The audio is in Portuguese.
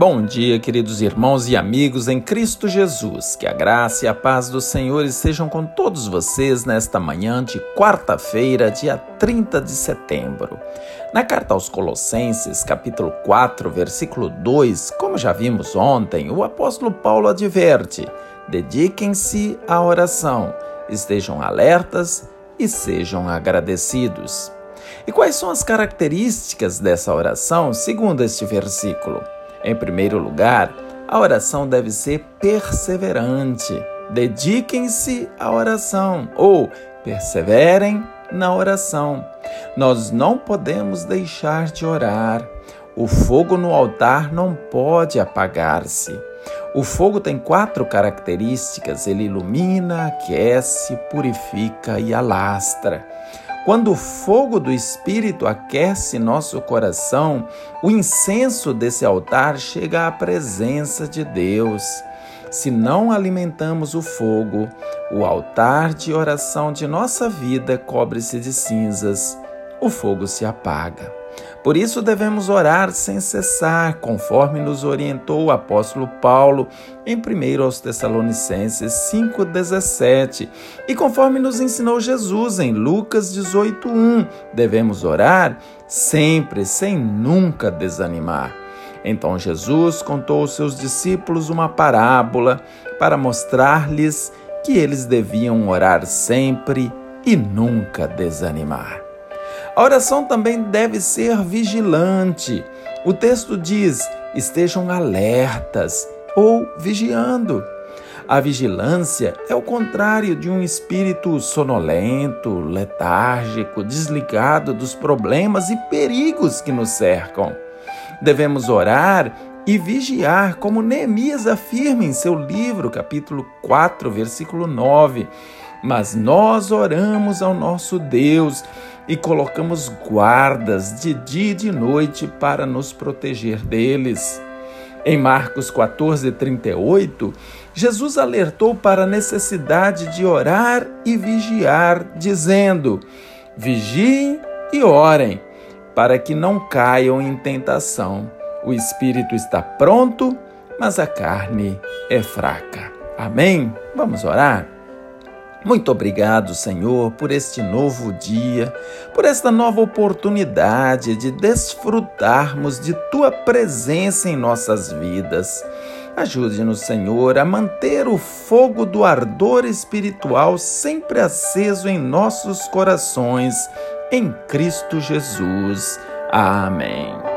Bom dia, queridos irmãos e amigos em Cristo Jesus. Que a graça e a paz do Senhor estejam com todos vocês nesta manhã de quarta-feira, dia 30 de setembro. Na carta aos Colossenses, capítulo 4, versículo 2, como já vimos ontem, o apóstolo Paulo adverte: dediquem-se à oração, estejam alertas e sejam agradecidos. E quais são as características dessa oração, segundo este versículo? Em primeiro lugar, a oração deve ser perseverante. Dediquem-se à oração ou perseverem na oração. Nós não podemos deixar de orar. O fogo no altar não pode apagar-se. O fogo tem quatro características: ele ilumina, aquece, purifica e alastra. Quando o fogo do Espírito aquece nosso coração, o incenso desse altar chega à presença de Deus. Se não alimentamos o fogo, o altar de oração de nossa vida cobre-se de cinzas, o fogo se apaga. Por isso devemos orar sem cessar, conforme nos orientou o apóstolo Paulo em 1 aos Tessalonicenses 5,17 e conforme nos ensinou Jesus em Lucas 18,1. Devemos orar sempre, sem nunca desanimar. Então Jesus contou aos seus discípulos uma parábola para mostrar-lhes que eles deviam orar sempre e nunca desanimar. A oração também deve ser vigilante. O texto diz: estejam alertas ou vigiando. A vigilância é o contrário de um espírito sonolento, letárgico, desligado dos problemas e perigos que nos cercam. Devemos orar e vigiar, como Neemias afirma em seu livro, capítulo 4, versículo 9. Mas nós oramos ao nosso Deus e colocamos guardas de dia e de noite para nos proteger deles. Em Marcos 14, 38, Jesus alertou para a necessidade de orar e vigiar, dizendo: Vigiem e orem, para que não caiam em tentação. O espírito está pronto, mas a carne é fraca. Amém? Vamos orar? Muito obrigado, Senhor, por este novo dia, por esta nova oportunidade de desfrutarmos de Tua presença em nossas vidas. Ajude-nos, Senhor, a manter o fogo do ardor espiritual sempre aceso em nossos corações, em Cristo Jesus. Amém.